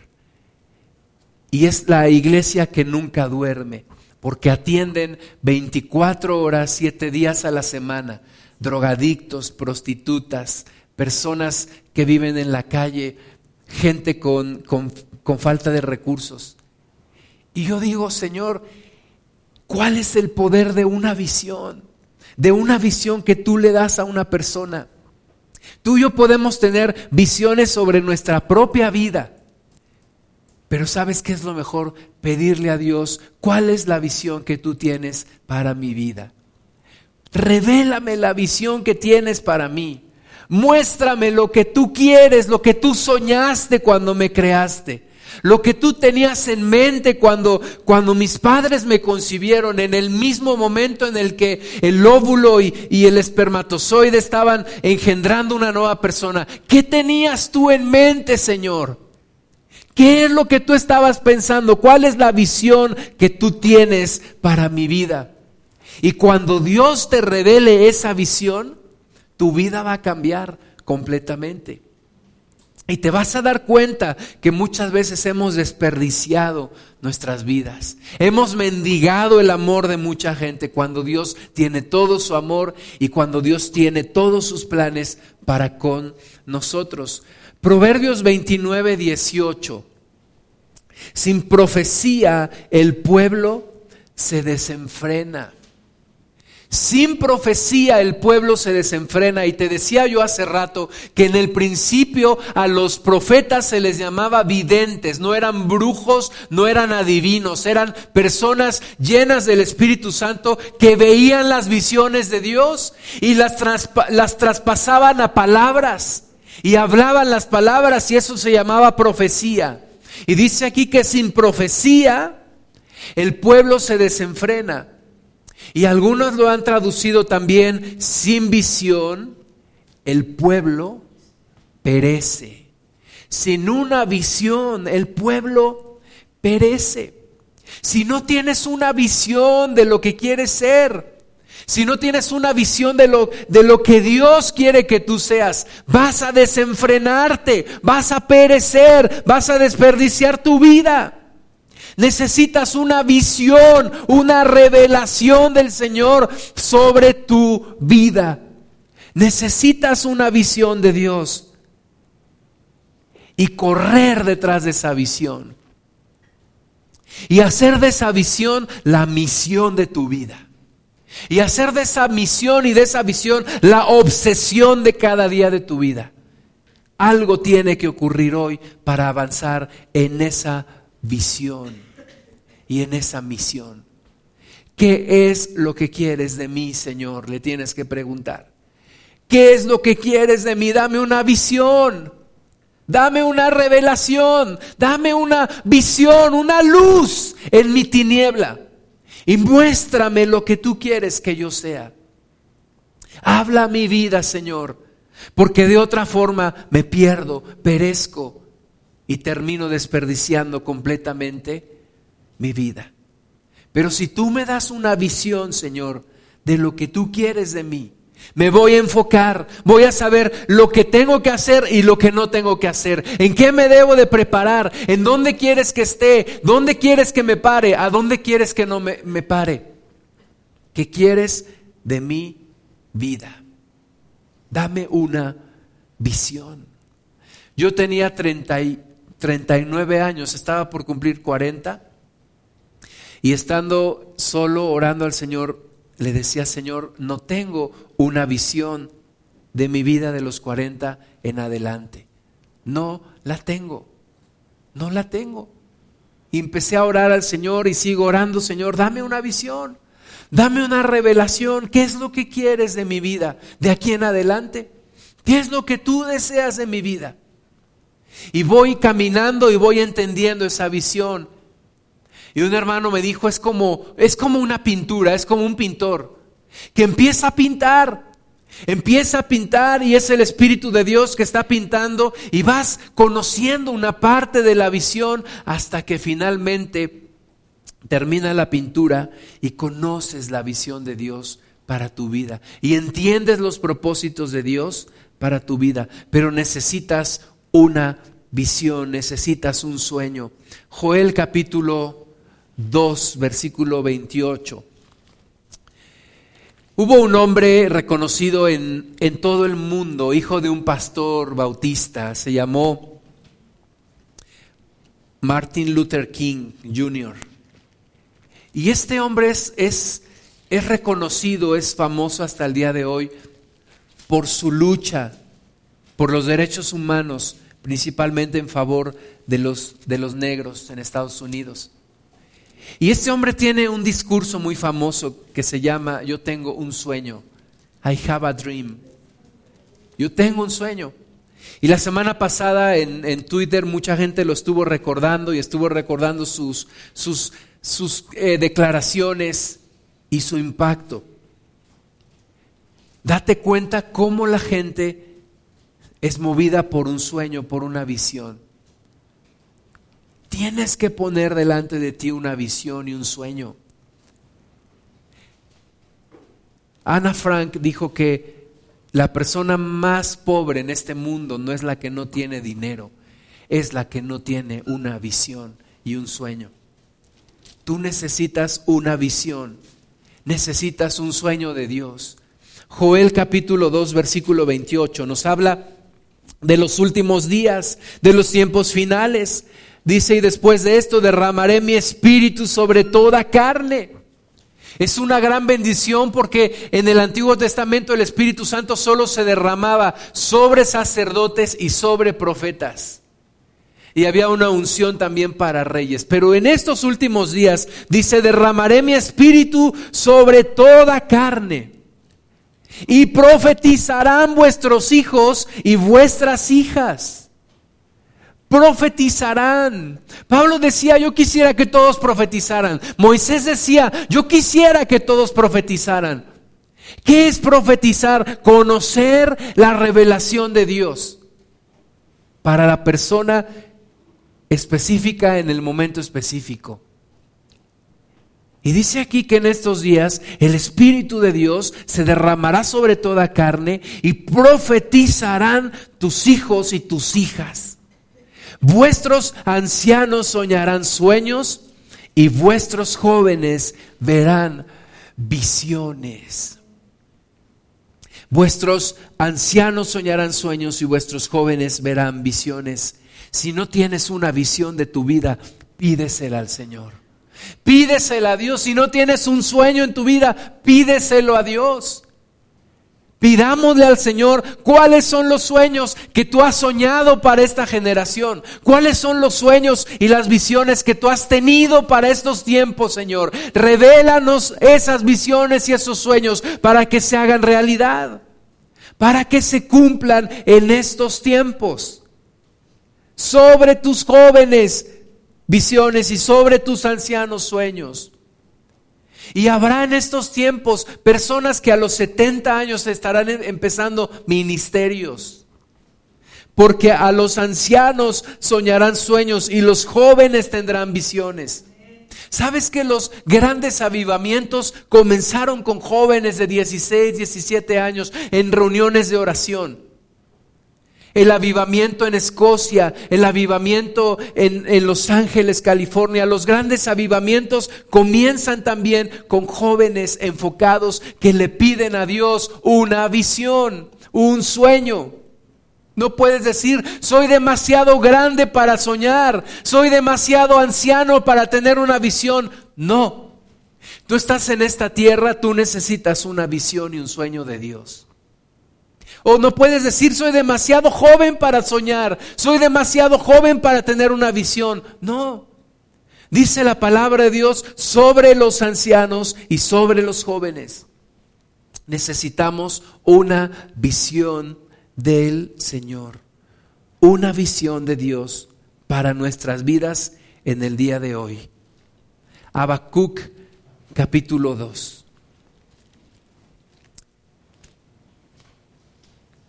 Y es la iglesia que nunca duerme, porque atienden 24 horas, 7 días a la semana, drogadictos, prostitutas, personas que viven en la calle, gente con, con, con falta de recursos. Y yo digo, Señor, ¿cuál es el poder de una visión? De una visión que tú le das a una persona. Tú y yo podemos tener visiones sobre nuestra propia vida. Pero ¿sabes qué es lo mejor? Pedirle a Dios, ¿cuál es la visión que tú tienes para mi vida? Revélame la visión que tienes para mí. Muéstrame lo que tú quieres, lo que tú soñaste cuando me creaste. Lo que tú tenías en mente cuando, cuando mis padres me concibieron, en el mismo momento en el que el óvulo y, y el espermatozoide estaban engendrando una nueva persona. ¿Qué tenías tú en mente, Señor? ¿Qué es lo que tú estabas pensando? ¿Cuál es la visión que tú tienes para mi vida? Y cuando Dios te revele esa visión, tu vida va a cambiar completamente. Y te vas a dar cuenta que muchas veces hemos desperdiciado nuestras vidas. Hemos mendigado el amor de mucha gente cuando Dios tiene todo su amor y cuando Dios tiene todos sus planes para con nosotros. Proverbios 29, 18. Sin profecía el pueblo se desenfrena. Sin profecía el pueblo se desenfrena. Y te decía yo hace rato que en el principio a los profetas se les llamaba videntes. No eran brujos, no eran adivinos. Eran personas llenas del Espíritu Santo que veían las visiones de Dios y las, las traspasaban a palabras. Y hablaban las palabras y eso se llamaba profecía. Y dice aquí que sin profecía el pueblo se desenfrena. Y algunos lo han traducido también, sin visión, el pueblo perece. Sin una visión, el pueblo perece. Si no tienes una visión de lo que quieres ser, si no tienes una visión de lo, de lo que Dios quiere que tú seas, vas a desenfrenarte, vas a perecer, vas a desperdiciar tu vida. Necesitas una visión, una revelación del Señor sobre tu vida. Necesitas una visión de Dios y correr detrás de esa visión. Y hacer de esa visión la misión de tu vida. Y hacer de esa misión y de esa visión la obsesión de cada día de tu vida. Algo tiene que ocurrir hoy para avanzar en esa visión y en esa misión. ¿Qué es lo que quieres de mí, Señor? Le tienes que preguntar. ¿Qué es lo que quieres de mí? Dame una visión. Dame una revelación. Dame una visión, una luz en mi tiniebla. Y muéstrame lo que tú quieres que yo sea. Habla mi vida, Señor. Porque de otra forma me pierdo, perezco y termino desperdiciando completamente mi vida. Pero si tú me das una visión, Señor, de lo que tú quieres de mí, me voy a enfocar, voy a saber lo que tengo que hacer y lo que no tengo que hacer, en qué me debo de preparar, en dónde quieres que esté, dónde quieres que me pare, a dónde quieres que no me, me pare. ¿Qué quieres de mi vida? Dame una visión. Yo tenía 30 y 39 años, estaba por cumplir 40 y estando solo orando al Señor, le decía, Señor, no tengo una visión de mi vida de los 40 en adelante. No la tengo, no la tengo. Y empecé a orar al Señor y sigo orando, Señor, dame una visión, dame una revelación. ¿Qué es lo que quieres de mi vida de aquí en adelante? ¿Qué es lo que tú deseas de mi vida? Y voy caminando y voy entendiendo esa visión. Y un hermano me dijo, es como, es como una pintura, es como un pintor que empieza a pintar, empieza a pintar y es el Espíritu de Dios que está pintando y vas conociendo una parte de la visión hasta que finalmente termina la pintura y conoces la visión de Dios para tu vida y entiendes los propósitos de Dios para tu vida, pero necesitas una visión, necesitas un sueño. Joel capítulo 2, versículo 28. Hubo un hombre reconocido en, en, todo el mundo, hijo de un pastor bautista, se llamó Martin Luther King Jr. Y este hombre es, es, reconocido, es famoso hasta el día de hoy por su lucha por los derechos humanos, principalmente en favor de los, de los negros en Estados Unidos. Y este hombre tiene un discurso muy famoso que se llama Yo tengo un sueño. I have a dream. Yo tengo un sueño. Y la semana pasada en, Twitter mucha gente lo estuvo recordando y estuvo recordando sus, sus, sus eh, declaraciones y su impacto. Date cuenta cómo la gente es movida por un sueño, por una visión. Tienes que poner delante de ti una visión y un sueño. Ana Frank dijo que la persona más pobre en este mundo no es la que no tiene dinero, es la que no tiene una visión y un sueño. Tú necesitas una visión, necesitas un sueño de Dios. Joel capítulo 2 versículo 28 nos habla de los últimos días, de los tiempos finales. Dice, y después de esto derramaré mi espíritu sobre toda carne. Es una gran bendición porque en el Antiguo Testamento el Espíritu Santo solo se derramaba sobre sacerdotes y sobre profetas. Y había una unción también para reyes. Pero en estos últimos días dice, derramaré mi espíritu sobre toda carne. Y profetizarán vuestros hijos y vuestras hijas profetizarán. Pablo decía, yo quisiera que todos profetizaran. Moisés decía, yo quisiera que todos profetizaran. ¿Qué es profetizar? Conocer la revelación de Dios para la persona específica en el momento específico. Y dice aquí que en estos días el Espíritu de Dios se derramará sobre toda carne y profetizarán tus hijos y tus hijas. Vuestros ancianos soñarán sueños y vuestros jóvenes verán visiones. Vuestros ancianos soñarán sueños y vuestros jóvenes verán visiones. Si no tienes una visión de tu vida, pídesela al Señor. Pídesela a Dios. Si no tienes un sueño en tu vida, pídeselo a Dios. Pidámosle al Señor cuáles son los sueños que tú has soñado para esta generación. Cuáles son los sueños y las visiones que tú has tenido para estos tiempos, Señor. Revélanos esas visiones y esos sueños para que se hagan realidad. Para que se cumplan en estos tiempos. Sobre tus jóvenes visiones y sobre tus ancianos sueños. Y habrá en estos tiempos personas que a los 70 años estarán em, empezando ministerios. Porque a los ancianos soñarán sueños y los jóvenes tendrán visiones. ¿Sabes que los grandes avivamientos comenzaron con jóvenes de 16, 17 años en reuniones de oración? El avivamiento en Escocia, el avivamiento en, Los Ángeles, California. Los grandes avivamientos comienzan también con jóvenes enfocados que le piden a Dios una visión, un sueño. No puedes decir, soy demasiado grande para soñar, soy demasiado anciano para tener una visión. No, tú estás en esta tierra, tú necesitas una visión y un sueño de Dios. O no puedes decir, soy demasiado joven para soñar, soy demasiado joven para tener una visión. No. Dice la palabra de Dios sobre los ancianos y sobre los jóvenes. Necesitamos una visión del Señor. una visión de Dios para nuestras vidas en el día de hoy. Habacuc capítulo 2.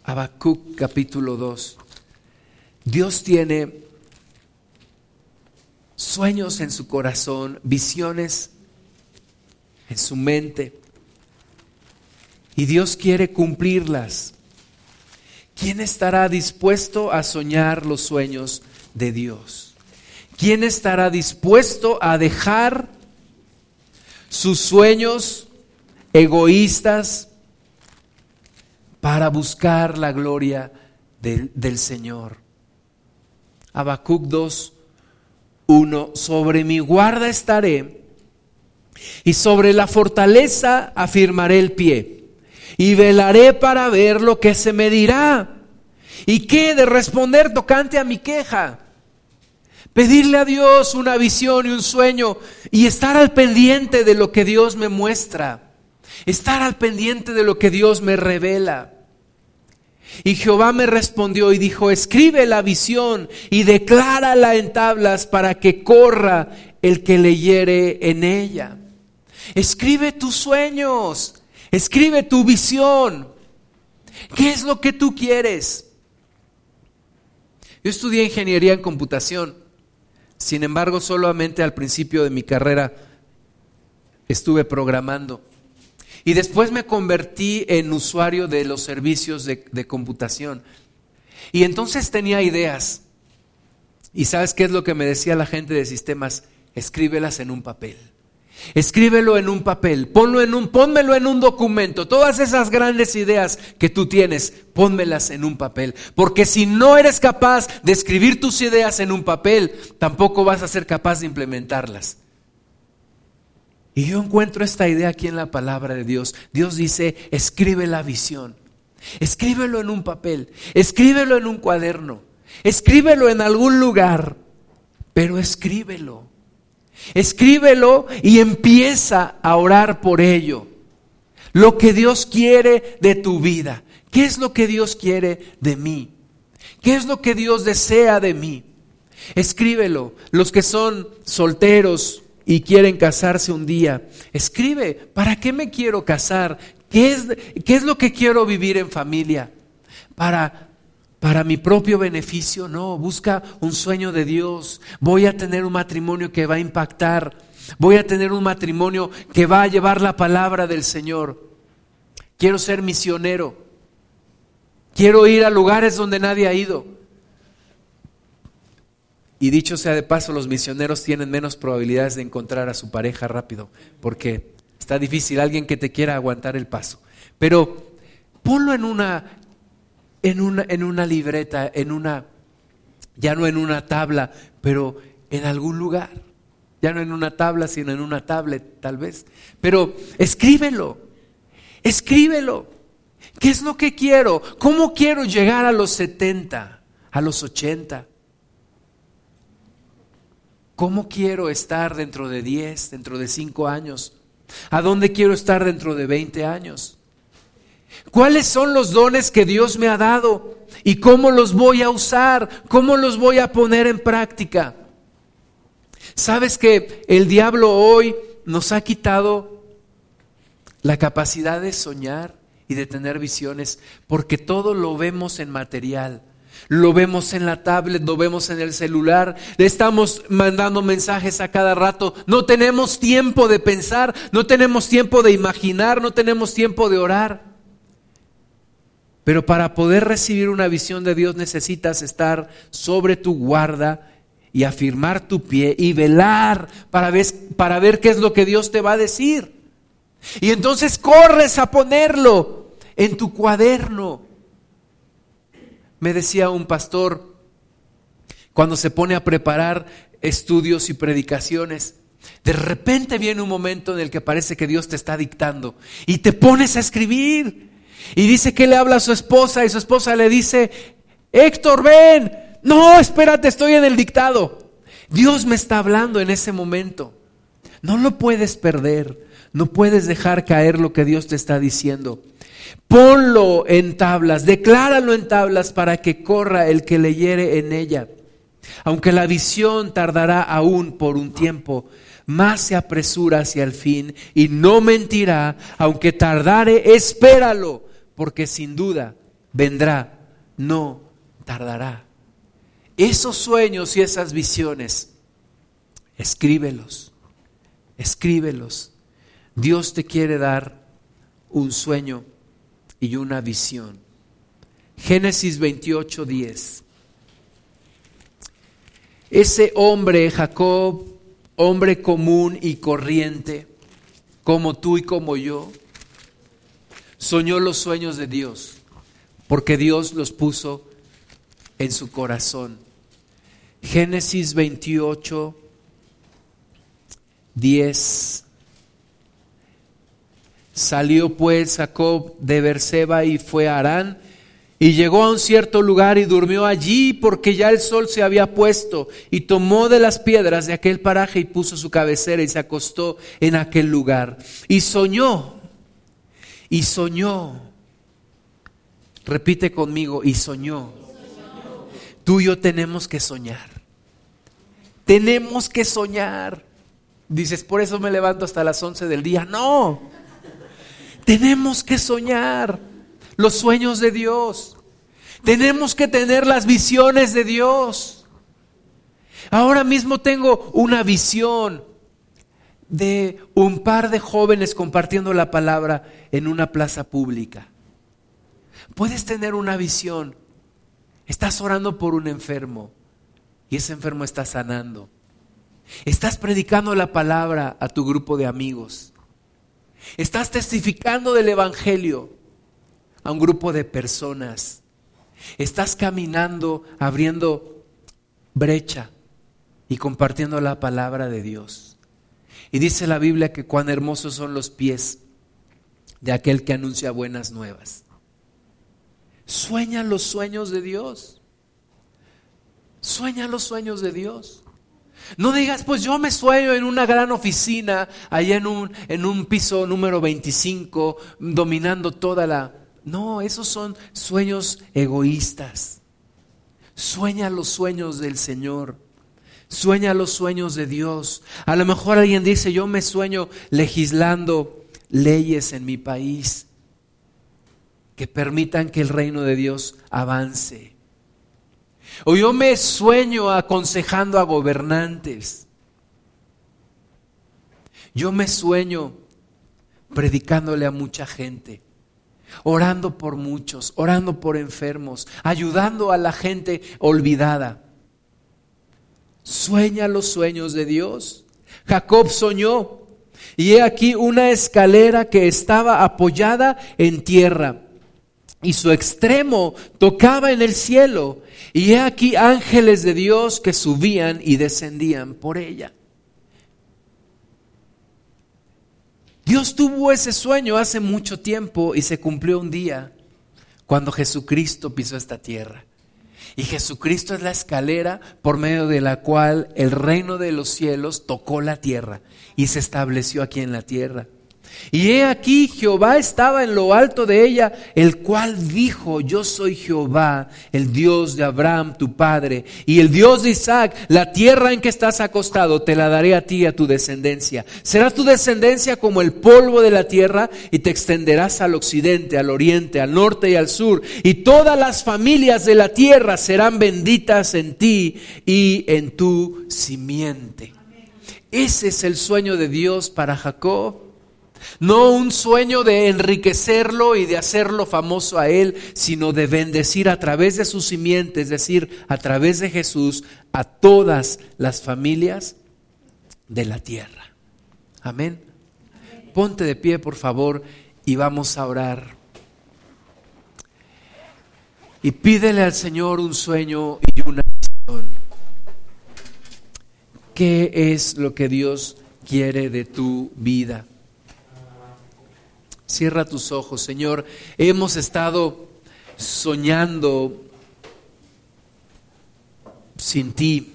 Habacuc capítulo 2. Dios tiene sueños en su corazón, visiones en su mente. Y Dios quiere cumplirlas. ¿Quién estará dispuesto a soñar los sueños de Dios? ¿Quién estará dispuesto a dejar sus sueños egoístas para buscar la gloria del, del Señor? Habacuc 2, 1, sobre mi guarda estaré y sobre la fortaleza afirmaré el pie y velaré para ver lo que se me dirá. ¿Y qué de responder tocante a mi queja? Pedirle a Dios una visión y un sueño y estar al pendiente de lo que Dios me muestra. Estar al pendiente de lo que Dios me revela. Y Jehová me respondió y dijo, escribe la visión y declárala en tablas para que corra el que leyere en ella. Escribe tus sueños, escribe tu visión. ¿Qué es lo que tú quieres? Yo estudié ingeniería en computación. Sin embargo, solamente al principio de mi carrera estuve programando. Y después me convertí en usuario de los servicios de, computación. Y entonces tenía ideas. ¿Y sabes qué es lo que me decía la gente de sistemas? Escríbelas en un papel. Escríbelo en un papel, ponlo en un, pónmelo en un documento. Todas esas grandes ideas que tú tienes, pónmelas en un papel. Porque si no eres capaz de escribir tus ideas en un papel, tampoco vas a ser capaz de implementarlas. Y yo encuentro esta idea aquí en la palabra de Dios. Dios dice, escribe la visión. Escríbelo en un papel, escríbelo en un cuaderno, escríbelo en algún lugar, pero escríbelo. Escríbelo y empieza a orar por ello. Lo que Dios quiere de tu vida. ¿Qué es lo que Dios quiere de mí? ¿Qué es lo que Dios desea de mí? Escríbelo. Los que son solteros y quieren casarse un día, escribe, ¿para qué me quiero casar? ¿Qué es, qué es lo que quiero vivir en familia? Para para mi propio beneficio, no, busca un sueño de Dios. Voy a tener un matrimonio que va a impactar. Voy a tener un matrimonio que va a llevar la palabra del Señor. Quiero ser misionero. Quiero ir a lugares donde nadie ha ido. Y dicho sea de paso, los misioneros tienen menos probabilidades de encontrar a su pareja rápido, porque está difícil alguien que te quiera aguantar el paso. Pero ponlo en una en una, en una libreta, en una, ya no en una tabla, pero en algún lugar. Ya no en una tabla, sino en una tablet, tal vez. Pero escríbelo, escríbelo. ¿Qué es lo que quiero? ¿Cómo quiero llegar a los 70, a los 80? ¿Cómo quiero estar dentro de 10, dentro de 5 años? ¿A dónde quiero estar dentro de 20 años? ¿Cuáles son los dones que Dios me ha dado? ¿Y cómo los voy a usar? ¿Cómo los voy a poner en práctica? ¿Sabes que el diablo hoy nos ha quitado la capacidad de soñar y de tener visiones? Porque todo lo vemos en material. Lo vemos en la tablet, lo vemos en el celular, le estamos mandando mensajes a cada rato. No tenemos tiempo de pensar, no tenemos tiempo de imaginar, no tenemos tiempo de orar. Pero para poder recibir una visión de Dios necesitas estar sobre tu guarda y afirmar tu pie y velar para ver, para ver qué es lo que Dios te va a decir. Y entonces corres a ponerlo en tu cuaderno. Me decía un pastor, cuando se pone a preparar estudios y predicaciones, de repente viene un momento en el que parece que Dios te está dictando y te pones a escribir. Y dice que le habla a su esposa y su esposa le dice, Héctor, ven. No, espérate, estoy en el dictado. Dios me está hablando en ese momento. No lo puedes perder. No puedes dejar caer lo que Dios te está diciendo. Ponlo en tablas, decláralo en tablas para que corra el que leyere en ella. Aunque la visión tardará aún por un tiempo, más se apresura hacia el fin y no mentirá, aunque tardare, espéralo, porque sin duda vendrá, no tardará. Esos sueños y esas visiones, escríbelos, escríbelos. Dios te quiere dar un sueño y una visión. Génesis 28, 10. Ese hombre, Jacob, hombre común y corriente, como tú y como yo, soñó los sueños de Dios, porque Dios los puso en su corazón. Génesis 28, 10. Salió pues Jacob de Berseba y fue a Arán y llegó a un cierto lugar y durmió allí porque ya el sol se había puesto y tomó de las piedras de aquel paraje y puso su cabecera y se acostó en aquel lugar. Y soñó, y soñó. Repite conmigo, y soñó. Tú y yo tenemos que soñar. Tenemos que soñar. Dices, por eso me levanto hasta las 11 del día. No, tenemos que soñar los sueños de Dios. Tenemos que tener las visiones de Dios. Ahora mismo tengo una visión de un par de jóvenes compartiendo la palabra en una plaza pública. Puedes tener una visión. Estás orando por un enfermo y ese enfermo está sanando. Estás predicando la palabra a tu grupo de amigos. Estás testificando del Evangelio a un grupo de personas. Estás caminando, abriendo brecha y compartiendo la palabra de Dios. Y dice la Biblia que cuán hermosos son los pies de aquel que anuncia buenas nuevas. Sueña los sueños de Dios. Sueña los sueños de Dios. No digas, pues yo me sueño en una gran oficina, allá en un, en un piso número 25, dominando toda la... No, esos son sueños egoístas. Sueña los sueños del Señor. Sueña los sueños de Dios. A lo mejor alguien dice, yo me sueño legislando leyes en mi país que permitan que el reino de Dios avance. O yo me sueño aconsejando a gobernantes. Yo me sueño predicándole a mucha gente, orando por muchos, orando por enfermos, ayudando a la gente olvidada. Sueña los sueños de Dios. Jacob soñó y he aquí una escalera que estaba apoyada en tierra y su extremo tocaba en el cielo y he aquí ángeles de Dios que subían y descendían por ella. Dios tuvo ese sueño hace mucho tiempo y se cumplió un día cuando Jesucristo pisó esta tierra. Y Jesucristo es la escalera por medio de la cual el reino de los cielos tocó la tierra y se estableció aquí en la tierra. Y he aquí Jehová estaba en lo alto de ella, el cual dijo, yo soy Jehová, el Dios de Abraham, tu padre, y el Dios de Isaac, la tierra en que estás acostado, te la daré a ti y a tu descendencia. Será tu descendencia como el polvo de la tierra, y te extenderás al occidente, al oriente, al norte y al sur, y todas las familias de la tierra serán benditas en ti y en tu simiente. Ese es el sueño de Dios para Jacob. No un sueño de enriquecerlo y de hacerlo famoso a él, sino de bendecir a través de su simiente, es decir, a través de Jesús, a todas las familias de la tierra. Amén. Ponte de pie, por favor, y vamos a orar. Y pídele al Señor un sueño y una visión. ¿Qué es lo que Dios quiere de tu vida? Cierra tus ojos, Señor. Hemos estado soñando sin ti.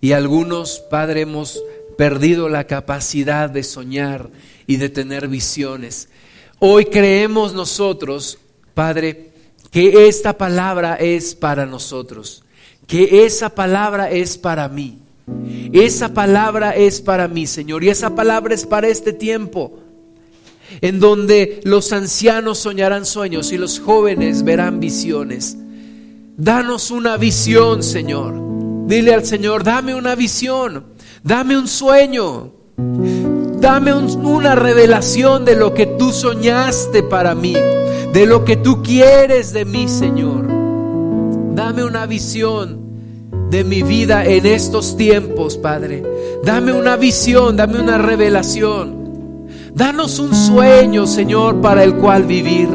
Y algunos, Padre, hemos perdido la capacidad de soñar y de tener visiones. Hoy creemos nosotros, Padre, que esta palabra es para nosotros, que esa palabra es para mí. Esa palabra es para mí, Señor, y esa palabra es para este tiempo, en donde los ancianos soñarán sueños y los jóvenes verán visiones. Danos una visión, Señor. Dile al Señor, dame una visión, dame un sueño, dame una revelación de lo que tú soñaste para mí, de lo que tú quieres de mí, Señor. Dame una visión de mi vida en estos tiempos, Padre. Dame una visión, dame una revelación. Danos un sueño, Señor, para el cual vivir.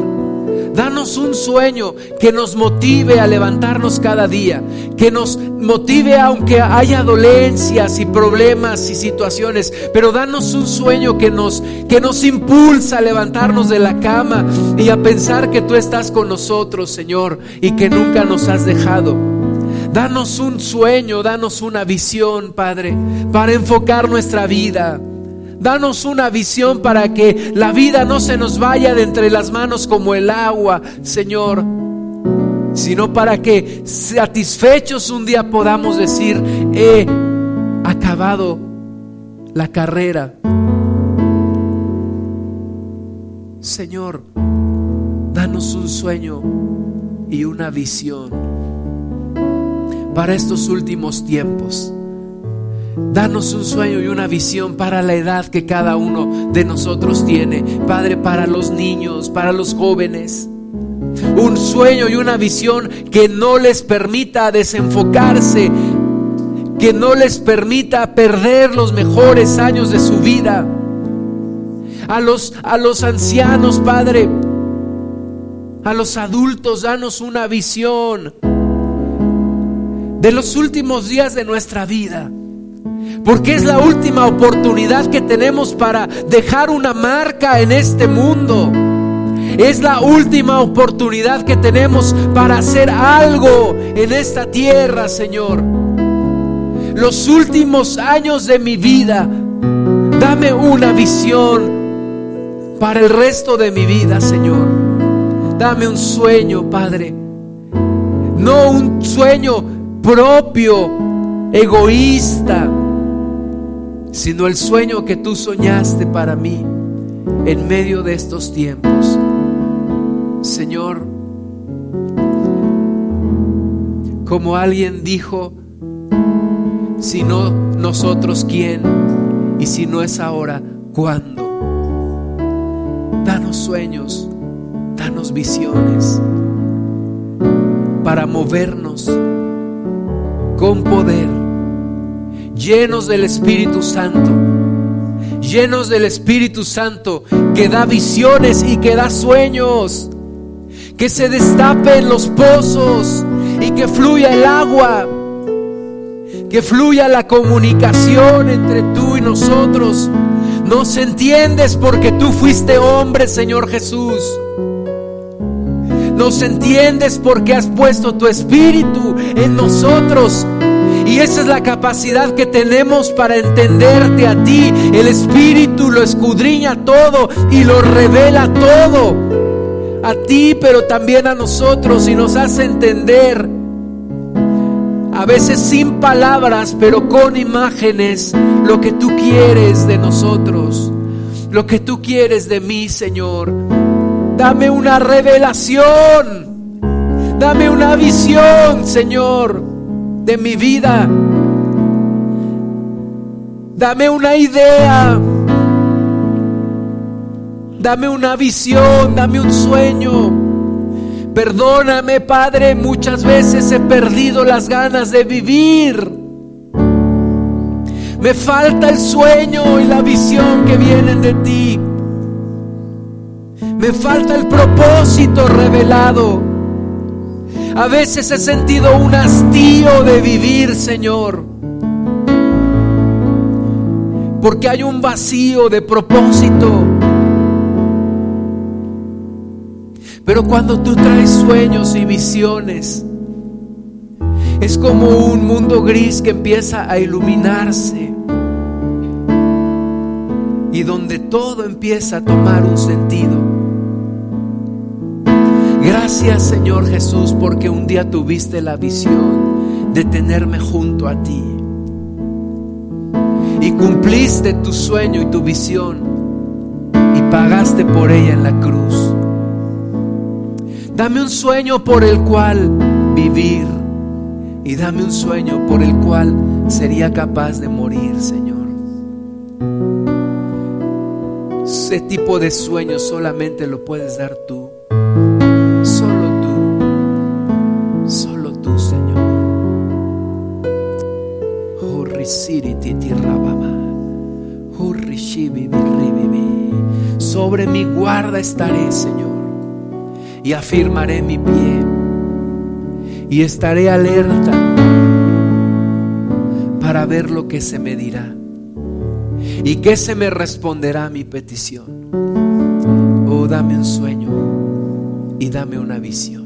Danos un sueño que nos motive a levantarnos cada día, que nos motive aunque haya dolencias y problemas y situaciones, pero danos un sueño que nos que nos impulsa a levantarnos de la cama y a pensar que tú estás con nosotros, Señor, y que nunca nos has dejado. Danos un sueño, danos una visión, Padre, para enfocar nuestra vida. Danos una visión para que la vida no se nos vaya de entre las manos como el agua, Señor, sino para que satisfechos un día podamos decir, he acabado la carrera. Señor, danos un sueño y una visión para estos últimos tiempos. Danos un sueño y una visión para la edad que cada uno de nosotros tiene. Padre, para los niños, para los jóvenes. Un sueño y una visión que no les permita desenfocarse, que no les permita perder los mejores años de su vida. A los, a los ancianos, Padre, a los adultos, danos una visión de los últimos días de nuestra vida. Porque es la última oportunidad que tenemos para dejar una marca en este mundo. Es la última oportunidad que tenemos para hacer algo en esta tierra, Señor. Los últimos años de mi vida, dame una visión para el resto de mi vida, Señor. Dame un sueño, Padre. No un sueño propio, egoísta, sino el sueño que tú soñaste para mí en medio de estos tiempos. Señor, como alguien dijo, si no nosotros, ¿quién? Y si no es ahora, ¿cuándo? Danos sueños, danos visiones para movernos con poder, llenos del Espíritu Santo, llenos del Espíritu Santo que da visiones y que da sueños, que se destapen los pozos y que fluya el agua, que fluya la comunicación entre tú y nosotros. Nos entiendes porque tú fuiste hombre, Señor Jesús. Nos entiendes porque has puesto tu espíritu en nosotros. Y esa es la capacidad que tenemos para entenderte a ti. El espíritu lo escudriña todo y lo revela todo. A ti, pero también a nosotros y nos hace entender. A veces sin palabras, pero con imágenes, lo que tú quieres de nosotros. Lo que tú quieres de mí, Señor. Dame una revelación. Dame una visión, Señor, de mi vida. Dame una idea. Dame una visión, dame un sueño. Perdóname, Padre, muchas veces he perdido las ganas de vivir. Me falta el sueño y la visión que vienen de ti. Me falta el propósito revelado. A veces he sentido un hastío de vivir, Señor. Porque hay un vacío de propósito. Pero cuando tú traes sueños y visiones, es como un mundo gris que empieza a iluminarse y donde todo empieza a tomar un sentido. Gracias Señor Jesús porque un día tuviste la visión de tenerme junto a ti. Y cumpliste tu sueño y tu visión y pagaste por ella en la cruz. Dame un sueño por el cual vivir y dame un sueño por el cual sería capaz de morir, Señor. Ese tipo de sueño solamente lo puedes dar tú. Sobre mi guarda estaré, Señor, y afirmaré mi pie, y estaré alerta para ver lo que se me dirá y qué se me responderá a mi petición. Oh, dame un sueño y dame una visión.